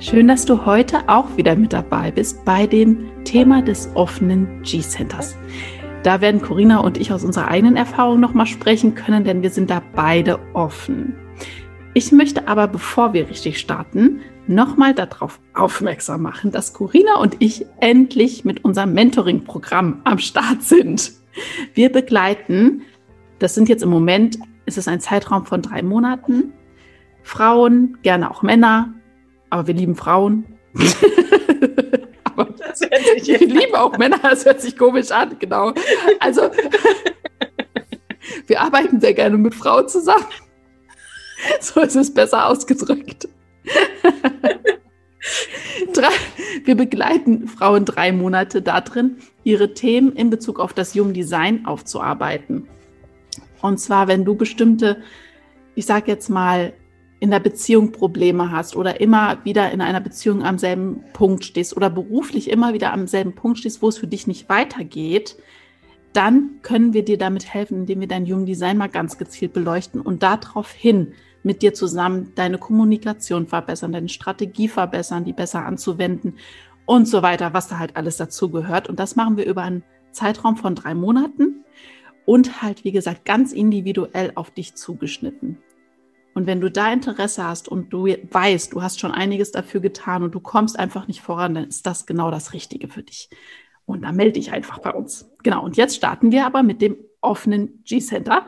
Schön, dass du heute auch wieder mit dabei bist bei dem Thema des offenen G-Centers. Da werden Corinna und ich aus unserer eigenen Erfahrung nochmal sprechen können, denn wir sind da beide offen. Ich möchte aber, bevor wir richtig starten, nochmal darauf aufmerksam machen, dass Corinna und ich endlich mit unserem Mentoring-Programm am Start sind. Wir begleiten, das sind jetzt im Moment, ist es ein Zeitraum von drei Monaten, Frauen, gerne auch Männer, aber wir lieben Frauen. aber wir lieben auch Männer, das hört sich komisch an, genau. Also wir arbeiten sehr gerne mit Frauen zusammen. So ist es besser ausgedrückt. Drei, wir begleiten Frauen drei Monate darin, ihre Themen in Bezug auf das Human Design aufzuarbeiten. Und zwar, wenn du bestimmte, ich sage jetzt mal, in der Beziehung Probleme hast oder immer wieder in einer Beziehung am selben Punkt stehst oder beruflich immer wieder am selben Punkt stehst, wo es für dich nicht weitergeht, dann können wir dir damit helfen, indem wir dein Human Design mal ganz gezielt beleuchten und daraufhin mit dir zusammen deine Kommunikation verbessern, deine Strategie verbessern, die besser anzuwenden und so weiter, was da halt alles dazu gehört. Und das machen wir über einen Zeitraum von drei Monaten und halt, wie gesagt, ganz individuell auf dich zugeschnitten. Und wenn du da Interesse hast und du weißt, du hast schon einiges dafür getan und du kommst einfach nicht voran, dann ist das genau das Richtige für dich. Und dann melde dich einfach bei uns. Genau. Und jetzt starten wir aber mit dem offenen G-Center.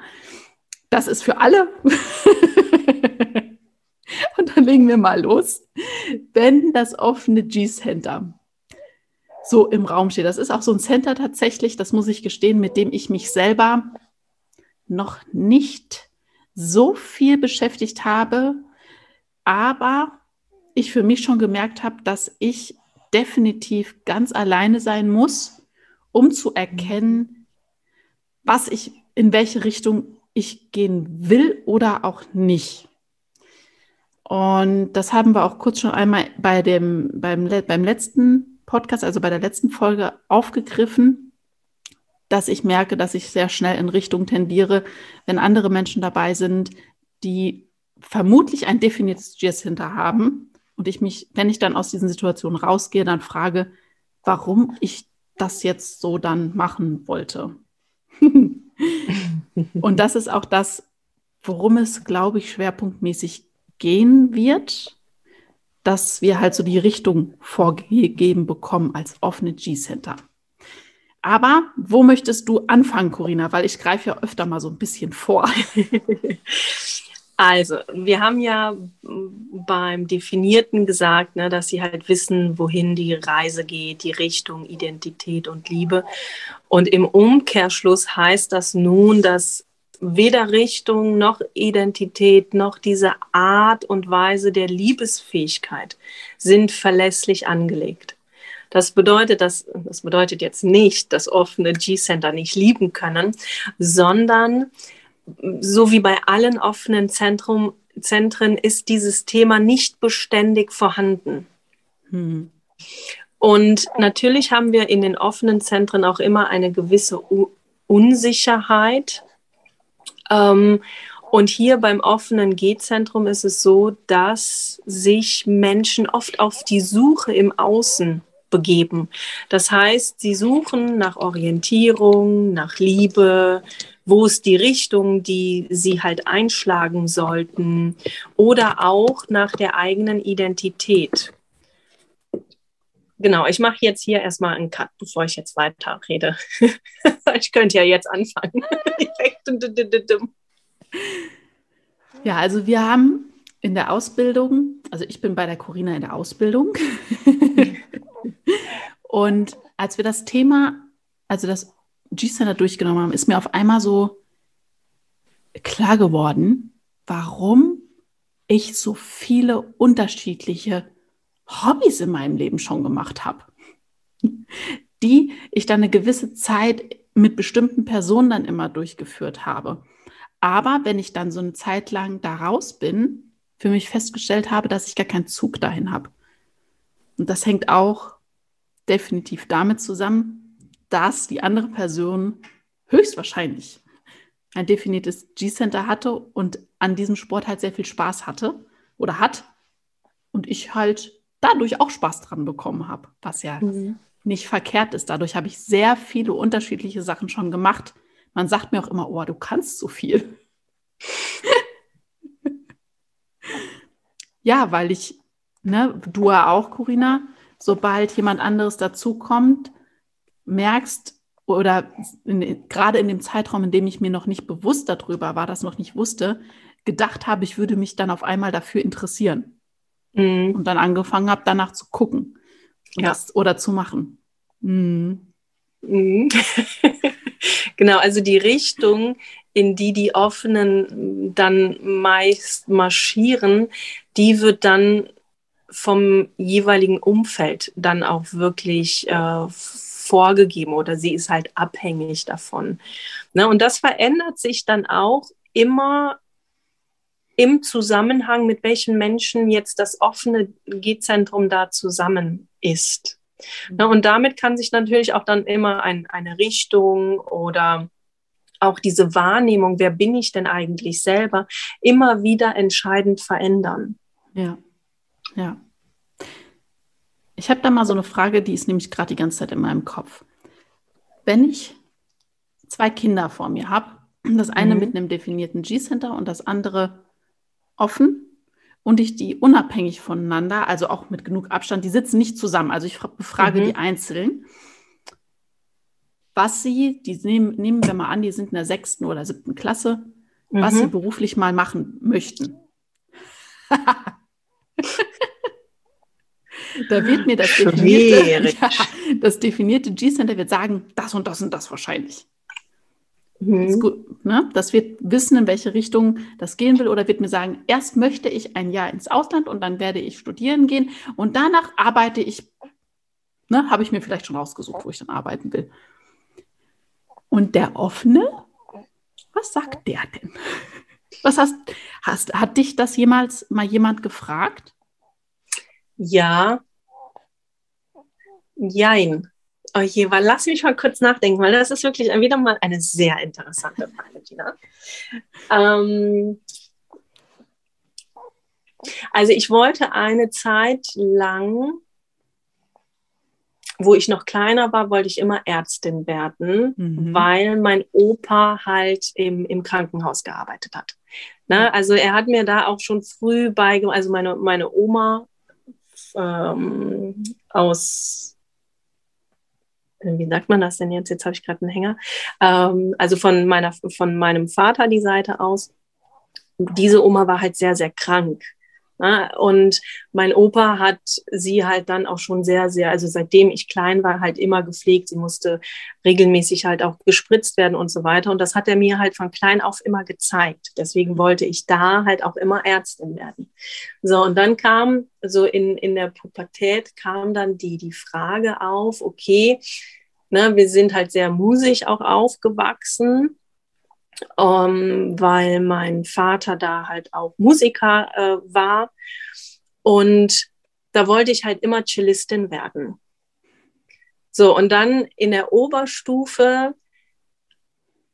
Das ist für alle. und dann legen wir mal los. Wenn das offene G-Center so im Raum steht, das ist auch so ein Center tatsächlich, das muss ich gestehen, mit dem ich mich selber noch nicht so viel beschäftigt habe, aber ich für mich schon gemerkt habe, dass ich definitiv ganz alleine sein muss, um zu erkennen, was ich, in welche Richtung ich gehen will oder auch nicht. Und das haben wir auch kurz schon einmal bei dem, beim, beim letzten Podcast, also bei der letzten Folge aufgegriffen dass ich merke, dass ich sehr schnell in Richtung tendiere, wenn andere Menschen dabei sind, die vermutlich ein definiertes hinter haben und ich mich, wenn ich dann aus diesen Situationen rausgehe, dann frage, warum ich das jetzt so dann machen wollte. und das ist auch das, worum es, glaube ich, schwerpunktmäßig gehen wird, dass wir halt so die Richtung vorgegeben bekommen als offene G-Center. Aber wo möchtest du anfangen, Corinna? Weil ich greife ja öfter mal so ein bisschen vor. Also, wir haben ja beim Definierten gesagt, ne, dass sie halt wissen, wohin die Reise geht, die Richtung Identität und Liebe. Und im Umkehrschluss heißt das nun, dass weder Richtung noch Identität noch diese Art und Weise der Liebesfähigkeit sind verlässlich angelegt. Das bedeutet, dass, das bedeutet jetzt nicht, dass offene G-Center nicht lieben können, sondern so wie bei allen offenen Zentrum, Zentren ist dieses Thema nicht beständig vorhanden. Hm. Und natürlich haben wir in den offenen Zentren auch immer eine gewisse U Unsicherheit. Ähm, und hier beim offenen G-Zentrum ist es so, dass sich Menschen oft auf die Suche im Außen begeben. Das heißt, sie suchen nach Orientierung, nach Liebe, wo ist die Richtung, die sie halt einschlagen sollten oder auch nach der eigenen Identität. Genau, ich mache jetzt hier erstmal einen Cut, bevor ich jetzt weiter rede. ich könnte ja jetzt anfangen. ja, also wir haben in der Ausbildung, also ich bin bei der Corina in der Ausbildung. Und als wir das Thema, also das G-Center durchgenommen haben, ist mir auf einmal so klar geworden, warum ich so viele unterschiedliche Hobbys in meinem Leben schon gemacht habe, die ich dann eine gewisse Zeit mit bestimmten Personen dann immer durchgeführt habe. Aber wenn ich dann so eine Zeit lang da raus bin, für mich festgestellt habe, dass ich gar keinen Zug dahin habe. Und das hängt auch definitiv damit zusammen, dass die andere Person höchstwahrscheinlich ein definiertes G-Center hatte und an diesem Sport halt sehr viel Spaß hatte oder hat und ich halt dadurch auch Spaß dran bekommen habe, was ja mhm. nicht verkehrt ist. Dadurch habe ich sehr viele unterschiedliche Sachen schon gemacht. Man sagt mir auch immer, oh, du kannst so viel. ja, weil ich, ne, du ja auch, Corinna, sobald jemand anderes dazukommt, merkst, oder in, gerade in dem Zeitraum, in dem ich mir noch nicht bewusst darüber war, das noch nicht wusste, gedacht habe, ich würde mich dann auf einmal dafür interessieren. Mhm. Und dann angefangen habe, danach zu gucken ja. das, oder zu machen. Mhm. Mhm. genau, also die Richtung, in die die Offenen dann meist marschieren, die wird dann vom jeweiligen Umfeld dann auch wirklich äh, vorgegeben oder sie ist halt abhängig davon. Ne? Und das verändert sich dann auch immer im Zusammenhang, mit welchen Menschen jetzt das offene G-Zentrum da zusammen ist. Ne? Und damit kann sich natürlich auch dann immer ein, eine Richtung oder auch diese Wahrnehmung, wer bin ich denn eigentlich selber, immer wieder entscheidend verändern. Ja, ja. Ich habe da mal so eine Frage, die ist nämlich gerade die ganze Zeit in meinem Kopf. Wenn ich zwei Kinder vor mir habe, das eine mhm. mit einem definierten G-Center und das andere offen, und ich die unabhängig voneinander, also auch mit genug Abstand, die sitzen nicht zusammen. Also ich befrage mhm. die einzeln, was sie, die nehmen, nehmen wir mal an, die sind in der sechsten oder siebten Klasse, mhm. was sie beruflich mal machen möchten. Da wird mir das definierte, ja, das definierte G-Center wird sagen, das und das und das wahrscheinlich. Mhm. Das, gut, ne? das wird wissen, in welche Richtung das gehen will, oder wird mir sagen, erst möchte ich ein Jahr ins Ausland und dann werde ich studieren gehen und danach arbeite ich, ne, habe ich mir vielleicht schon rausgesucht, wo ich dann arbeiten will. Und der offene, was sagt der denn? Was hast, hast, hat dich das jemals mal jemand gefragt? Ja. Jein. Oh je, weil lass mich mal kurz nachdenken, weil das ist wirklich wieder mal eine sehr interessante Frage, Gina. Ähm, also ich wollte eine Zeit lang, wo ich noch kleiner war, wollte ich immer Ärztin werden, mhm. weil mein Opa halt im, im Krankenhaus gearbeitet hat. Ne? Also er hat mir da auch schon früh beigebracht, also meine, meine Oma ähm, aus, wie sagt man das denn jetzt? Jetzt habe ich gerade einen Hänger. Ähm, also von, meiner, von meinem Vater die Seite aus. diese Oma war halt sehr, sehr krank. Ne? Und mein Opa hat sie halt dann auch schon sehr, sehr, also seitdem ich klein war, halt immer gepflegt. Sie musste regelmäßig halt auch gespritzt werden und so weiter. Und das hat er mir halt von klein auf immer gezeigt. Deswegen wollte ich da halt auch immer Ärztin werden. So, und dann kam so in, in der Pubertät kam dann die, die Frage auf, okay, ne, wir sind halt sehr musisch auch aufgewachsen ähm, weil mein Vater da halt auch Musiker äh, war. Und da wollte ich halt immer Cellistin werden. So, und dann in der Oberstufe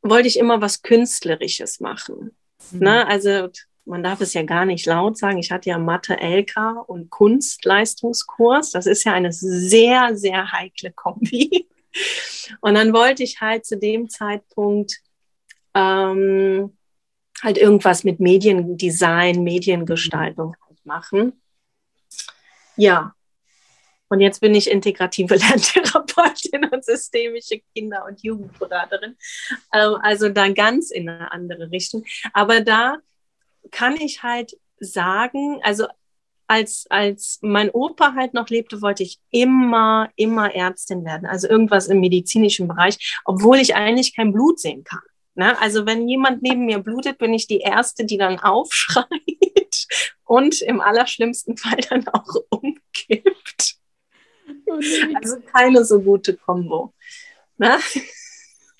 wollte ich immer was Künstlerisches machen. Mhm. Ne? Also man darf es ja gar nicht laut sagen. Ich hatte ja Mathe LK und Kunstleistungskurs. Das ist ja eine sehr, sehr heikle Kombi. Und dann wollte ich halt zu dem Zeitpunkt ähm, halt irgendwas mit Mediendesign, Mediengestaltung halt machen. Ja. Und jetzt bin ich integrative Lerntherapeutin und systemische Kinder- und Jugendberaterin. Ähm, also dann ganz in eine andere Richtung. Aber da kann ich halt sagen, also als, als mein Opa halt noch lebte, wollte ich immer, immer Ärztin werden. Also irgendwas im medizinischen Bereich, obwohl ich eigentlich kein Blut sehen kann. Ne? Also wenn jemand neben mir blutet, bin ich die Erste, die dann aufschreit und im allerschlimmsten Fall dann auch umkippt. Oh also keine so gute Kombo. Ne?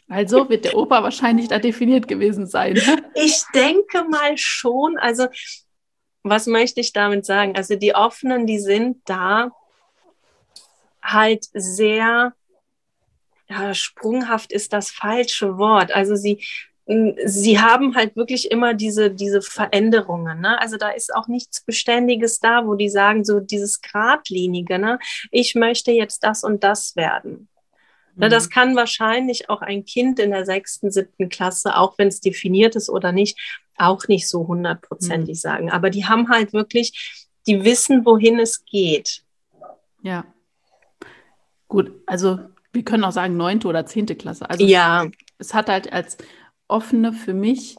Also wird der Opa wahrscheinlich da definiert gewesen sein. Ne? Ich denke mal schon. Also was möchte ich damit sagen? Also die Offenen, die sind da halt sehr ja, sprunghaft ist das falsche Wort. Also sie, sie haben halt wirklich immer diese, diese Veränderungen. Ne? Also da ist auch nichts Beständiges da, wo die sagen, so dieses Gradlinige, ne? ich möchte jetzt das und das werden. Ne, mhm. Das kann wahrscheinlich auch ein Kind in der sechsten, siebten Klasse, auch wenn es definiert ist oder nicht, auch nicht so hundertprozentig mhm. sagen. Aber die haben halt wirklich, die wissen, wohin es geht. Ja. Gut, also wir können auch sagen neunte oder zehnte Klasse. Also ja. Es hat halt als offene für mich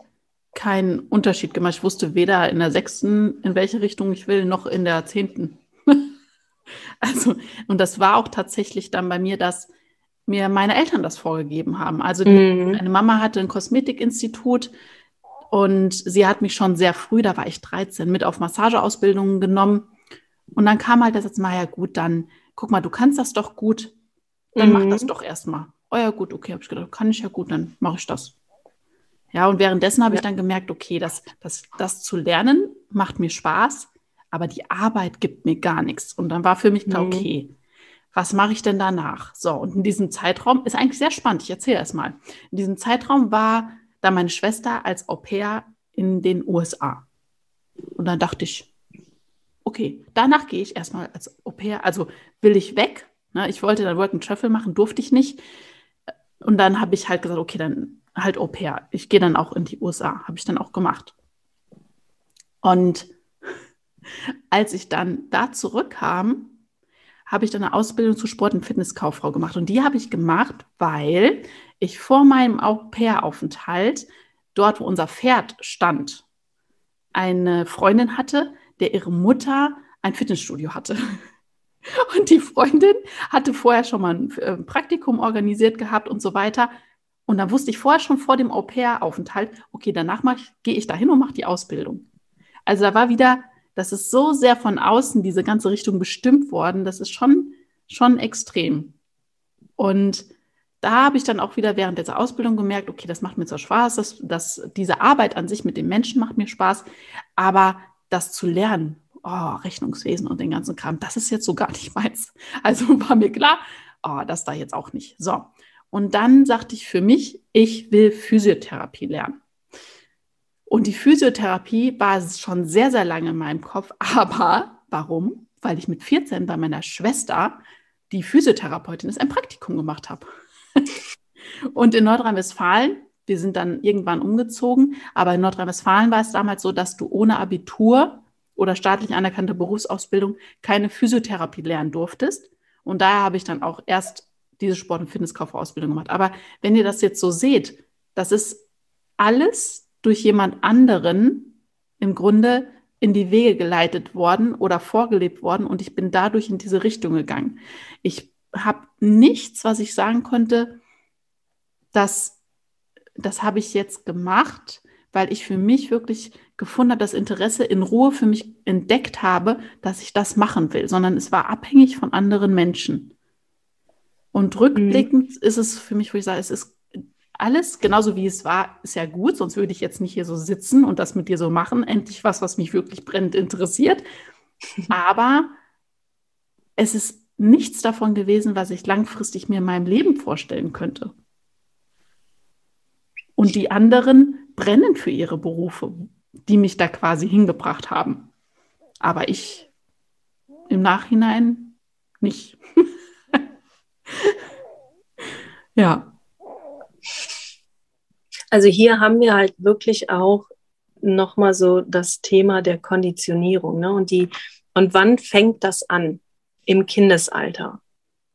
keinen Unterschied gemacht. Ich wusste weder in der sechsten, in welche Richtung ich will, noch in der zehnten. also, und das war auch tatsächlich dann bei mir, dass mir meine Eltern das vorgegeben haben. Also die, mhm. meine Mama hatte ein Kosmetikinstitut und sie hat mich schon sehr früh, da war ich 13, mit auf Massageausbildungen genommen. Und dann kam halt der Satz, ja gut, dann guck mal, du kannst das doch gut, dann mhm. mach das mhm. doch erstmal. Oh ja, gut, okay, habe ich gedacht, kann ich ja gut, dann mache ich das. Ja, und währenddessen habe ich dann gemerkt, okay, das, das, das zu lernen macht mir Spaß, aber die Arbeit gibt mir gar nichts. Und dann war für mich klar, mhm. okay, was mache ich denn danach? So, und in diesem Zeitraum ist eigentlich sehr spannend, ich erzähle erst mal. In diesem Zeitraum war da meine Schwester als Au pair in den USA. Und dann dachte ich, okay, danach gehe ich erstmal als Au pair, also will ich weg Ne? Ich wollte dann Work and Travel machen, durfte ich nicht. Und dann habe ich halt gesagt, okay, dann halt Au pair. Ich gehe dann auch in die USA. Habe ich dann auch gemacht. Und als ich dann da zurückkam, habe ich dann eine Ausbildung zur Sport- und Fitnesskauffrau gemacht. Und die habe ich gemacht, weil ich vor meinem Au-pair-Aufenthalt, dort wo unser Pferd stand, eine Freundin hatte, der ihre Mutter ein Fitnessstudio hatte. Und die Freundin hatte vorher schon mal ein äh, Praktikum organisiert gehabt und so weiter. Und dann wusste ich vorher schon vor dem Au-pair-Aufenthalt, okay, danach gehe ich dahin und mache die Ausbildung. Also da war wieder, das ist so sehr von außen diese ganze Richtung bestimmt worden, das ist schon, schon extrem. Und da habe ich dann auch wieder während dieser Ausbildung gemerkt, okay, das macht mir zwar Spaß, dass, dass diese Arbeit an sich mit den Menschen macht mir Spaß, aber das zu lernen, oh, Rechnungswesen und den ganzen Kram, das ist jetzt so gar nicht meins. Also war mir klar, oh, das da jetzt auch nicht. So. Und dann sagte ich für mich, ich will Physiotherapie lernen. Und die Physiotherapie war schon sehr, sehr lange in meinem Kopf. Aber warum? Weil ich mit 14 bei meiner Schwester, die Physiotherapeutin ist, ein Praktikum gemacht habe. Und in Nordrhein-Westfalen, wir sind dann irgendwann umgezogen, aber in Nordrhein-Westfalen war es damals so, dass du ohne Abitur oder staatlich anerkannte Berufsausbildung keine Physiotherapie lernen durftest. Und daher habe ich dann auch erst diese Sport- und Fitnesskaufausbildung gemacht. Aber wenn ihr das jetzt so seht, das ist alles durch jemand anderen im Grunde in die Wege geleitet worden oder vorgelebt worden und ich bin dadurch in diese Richtung gegangen. Ich habe nichts, was ich sagen konnte, dass das habe ich jetzt gemacht, weil ich für mich wirklich gefunden habe, das Interesse in Ruhe für mich entdeckt habe, dass ich das machen will, sondern es war abhängig von anderen Menschen. Und rückblickend mhm. ist es für mich, wo ich sage, es ist alles genauso wie es war, ist ja gut, sonst würde ich jetzt nicht hier so sitzen und das mit dir so machen. Endlich was, was mich wirklich brennend interessiert. Aber es ist nichts davon gewesen, was ich langfristig mir in meinem Leben vorstellen könnte. Und die anderen brennen für ihre Berufe, die mich da quasi hingebracht haben. Aber ich im Nachhinein nicht. ja. Also hier haben wir halt wirklich auch nochmal so das Thema der Konditionierung. Ne? Und, die, und wann fängt das an? Im Kindesalter.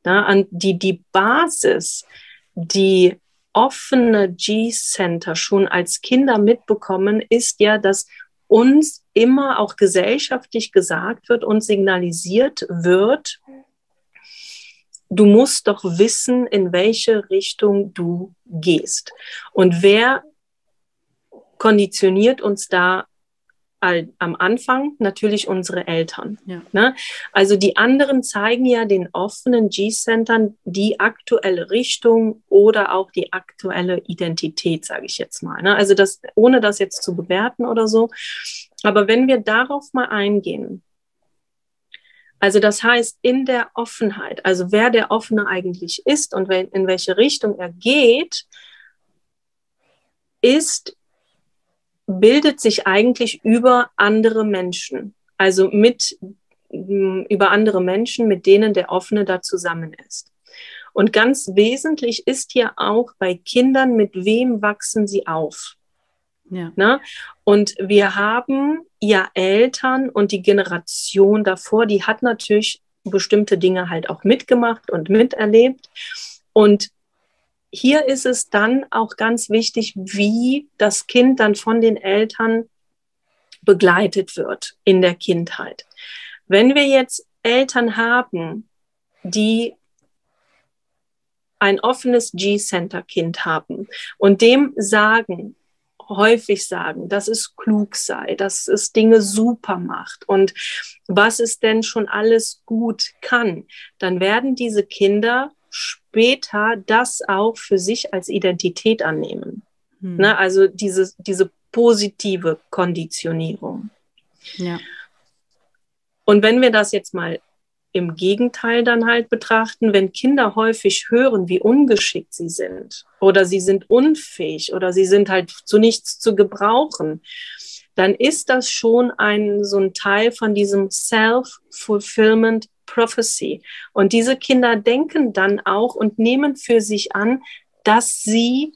Ne? An die, die Basis, die offene G-Center schon als Kinder mitbekommen, ist ja, dass uns immer auch gesellschaftlich gesagt wird und signalisiert wird, du musst doch wissen, in welche Richtung du gehst. Und wer konditioniert uns da am Anfang natürlich unsere Eltern. Ja. Ne? Also die anderen zeigen ja den offenen G-Centern die aktuelle Richtung oder auch die aktuelle Identität, sage ich jetzt mal. Ne? Also das, ohne das jetzt zu bewerten oder so. Aber wenn wir darauf mal eingehen, also das heißt, in der Offenheit, also wer der Offene eigentlich ist und in welche Richtung er geht, ist, bildet sich eigentlich über andere Menschen. Also mit, über andere Menschen, mit denen der Offene da zusammen ist. Und ganz wesentlich ist hier auch bei Kindern, mit wem wachsen sie auf? Ja. Ne? Und wir haben ja Eltern und die Generation davor, die hat natürlich bestimmte Dinge halt auch mitgemacht und miterlebt. Und hier ist es dann auch ganz wichtig, wie das Kind dann von den Eltern begleitet wird in der Kindheit. Wenn wir jetzt Eltern haben, die ein offenes G-Center-Kind haben und dem sagen, häufig sagen, dass es klug sei, dass es Dinge super macht und was es denn schon alles gut kann, dann werden diese Kinder später das auch für sich als Identität annehmen. Hm. Ne? Also diese, diese positive Konditionierung. Ja. Und wenn wir das jetzt mal im Gegenteil dann halt betrachten, wenn Kinder häufig hören, wie ungeschickt sie sind oder sie sind unfähig oder sie sind halt zu nichts zu gebrauchen, dann ist das schon ein, so ein Teil von diesem Self-Fulfillment Prophecy. Und diese Kinder denken dann auch und nehmen für sich an, dass sie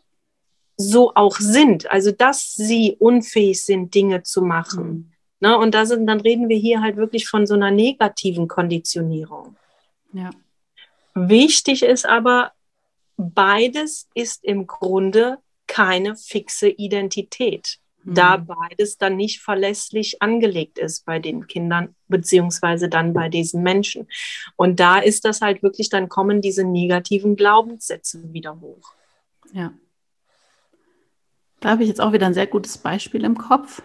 so auch sind, also dass sie unfähig sind, Dinge zu machen. Mhm. Ne? Und da sind, dann reden wir hier halt wirklich von so einer negativen Konditionierung. Ja. Wichtig ist aber, beides ist im Grunde keine fixe Identität, mhm. da beides dann nicht verlässlich angelegt ist bei den Kindern, beziehungsweise dann bei diesen Menschen. Und da ist das halt wirklich, dann kommen diese negativen Glaubenssätze wieder hoch. Ja. Da habe ich jetzt auch wieder ein sehr gutes Beispiel im Kopf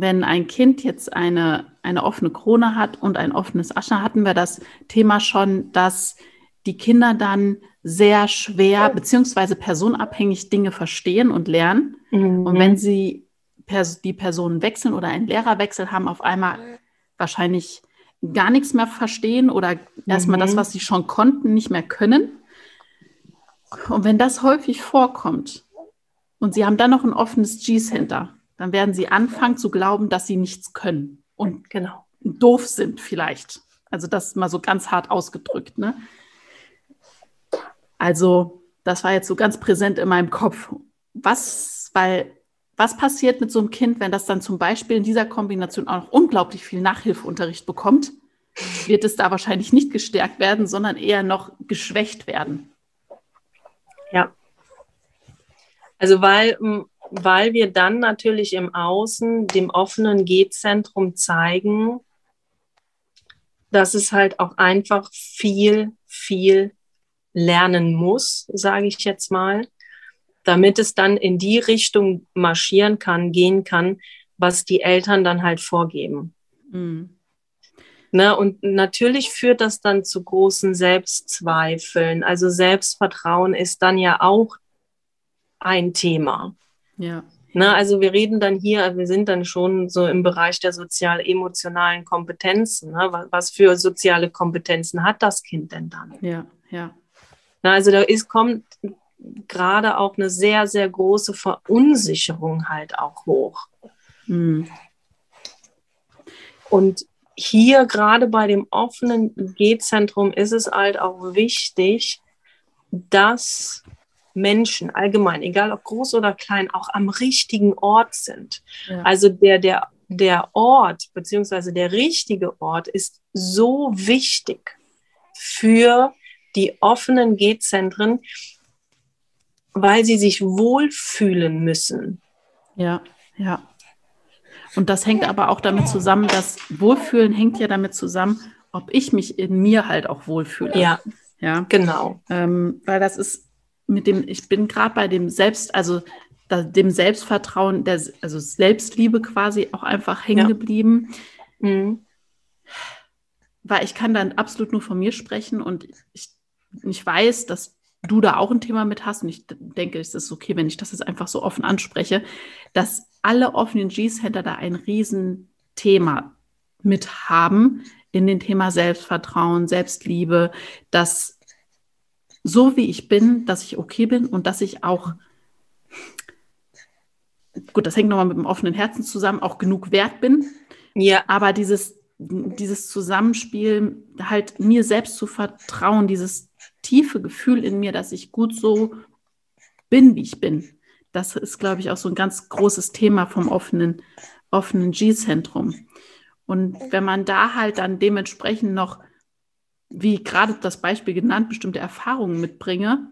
wenn ein Kind jetzt eine, eine offene Krone hat und ein offenes Ascher, hatten wir das Thema schon, dass die Kinder dann sehr schwer beziehungsweise personabhängig Dinge verstehen und lernen. Mhm. Und wenn sie pers die Personen wechseln oder einen Lehrerwechsel haben, auf einmal wahrscheinlich gar nichts mehr verstehen oder mhm. erstmal das, was sie schon konnten, nicht mehr können. Und wenn das häufig vorkommt und sie haben dann noch ein offenes G-Center, dann werden sie anfangen zu glauben, dass sie nichts können und genau. doof sind vielleicht. Also das mal so ganz hart ausgedrückt. Ne? Also das war jetzt so ganz präsent in meinem Kopf. Was, weil, was passiert mit so einem Kind, wenn das dann zum Beispiel in dieser Kombination auch noch unglaublich viel Nachhilfeunterricht bekommt? Wird es da wahrscheinlich nicht gestärkt werden, sondern eher noch geschwächt werden. Ja. Also weil weil wir dann natürlich im Außen dem offenen G-Zentrum zeigen, dass es halt auch einfach viel, viel lernen muss, sage ich jetzt mal, damit es dann in die Richtung marschieren kann, gehen kann, was die Eltern dann halt vorgeben. Mhm. Ne, und natürlich führt das dann zu großen Selbstzweifeln. Also Selbstvertrauen ist dann ja auch ein Thema. Ja. Ne, also wir reden dann hier, wir sind dann schon so im Bereich der sozial-emotionalen Kompetenzen. Ne? Was für soziale Kompetenzen hat das Kind denn dann? Ja, ja. Also da ist, kommt gerade auch eine sehr, sehr große Verunsicherung halt auch hoch. Mhm. Und hier gerade bei dem offenen G-Zentrum ist es halt auch wichtig, dass Menschen allgemein, egal ob groß oder klein, auch am richtigen Ort sind. Ja. Also der, der, der Ort beziehungsweise der richtige Ort ist so wichtig für die offenen G-Zentren, weil sie sich wohlfühlen müssen. Ja, ja. Und das hängt aber auch damit zusammen, dass Wohlfühlen hängt ja damit zusammen, ob ich mich in mir halt auch wohlfühle. Ja, ja. genau. Ähm, weil das ist mit dem, ich bin gerade bei dem Selbst, also da, dem Selbstvertrauen, der, also Selbstliebe quasi auch einfach hängen ja. geblieben. Mhm. Weil ich kann dann absolut nur von mir sprechen und ich, ich weiß, dass du da auch ein Thema mit hast und ich denke, es ist okay, wenn ich das jetzt einfach so offen anspreche, dass alle offenen G-Center da ein Riesenthema mit haben in dem Thema Selbstvertrauen, Selbstliebe, dass so wie ich bin, dass ich okay bin und dass ich auch, gut, das hängt nochmal mit dem offenen Herzen zusammen, auch genug wert bin. Ja. Aber dieses, dieses Zusammenspiel, halt mir selbst zu vertrauen, dieses tiefe Gefühl in mir, dass ich gut so bin, wie ich bin. Das ist, glaube ich, auch so ein ganz großes Thema vom offenen, offenen G-Zentrum. Und wenn man da halt dann dementsprechend noch, wie gerade das Beispiel genannt, bestimmte Erfahrungen mitbringe,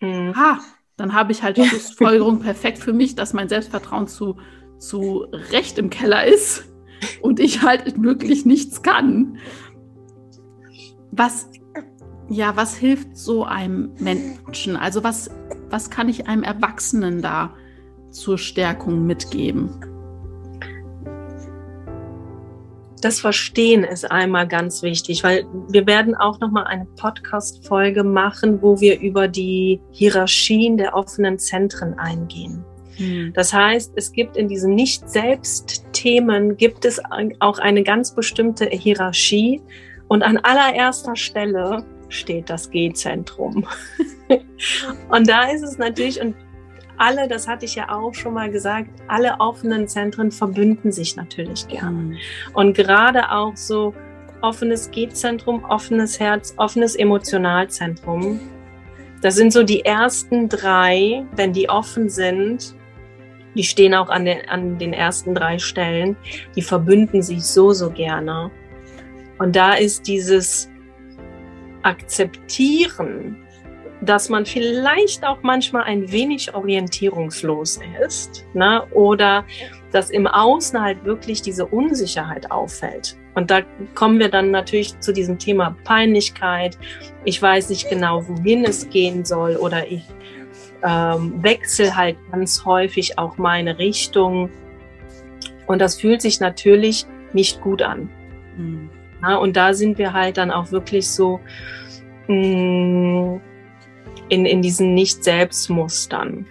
mhm. ha, dann habe ich halt die Schlussfolgerung perfekt für mich, dass mein Selbstvertrauen zu, zu Recht im Keller ist und ich halt wirklich nichts kann. Was ja, was hilft so einem Menschen? Also was, was kann ich einem Erwachsenen da zur Stärkung mitgeben? Das Verstehen ist einmal ganz wichtig, weil wir werden auch noch mal eine Podcast-Folge machen, wo wir über die Hierarchien der offenen Zentren eingehen. Hm. Das heißt, es gibt in diesen Nicht-Selbst-Themen gibt es auch eine ganz bestimmte Hierarchie und an allererster Stelle steht das G-Zentrum. und da ist es natürlich, und alle, das hatte ich ja auch schon mal gesagt, alle offenen Zentren verbünden sich natürlich gern. Mhm. Und gerade auch so offenes G-Zentrum, offenes Herz, offenes Emotionalzentrum. Das sind so die ersten drei, wenn die offen sind, die stehen auch an den, an den ersten drei Stellen, die verbünden sich so, so gerne. Und da ist dieses akzeptieren, dass man vielleicht auch manchmal ein wenig orientierungslos ist ne? oder dass im Außen halt wirklich diese Unsicherheit auffällt. Und da kommen wir dann natürlich zu diesem Thema Peinlichkeit. Ich weiß nicht genau, wohin es gehen soll oder ich ähm, wechsle halt ganz häufig auch meine Richtung. Und das fühlt sich natürlich nicht gut an. Mhm. Ja, und da sind wir halt dann auch wirklich so mh, mm, in, in diesen Nicht-Selbst-Mustern.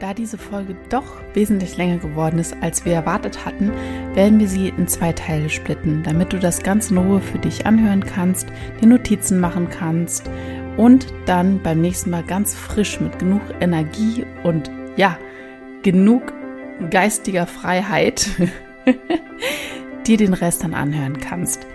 Da diese Folge doch wesentlich länger geworden ist, als wir erwartet hatten, werden wir sie in zwei Teile splitten, damit du das ganz in Ruhe für dich anhören kannst, dir Notizen machen kannst und dann beim nächsten Mal ganz frisch mit genug Energie und ja, genug geistiger Freiheit dir den Rest dann anhören kannst.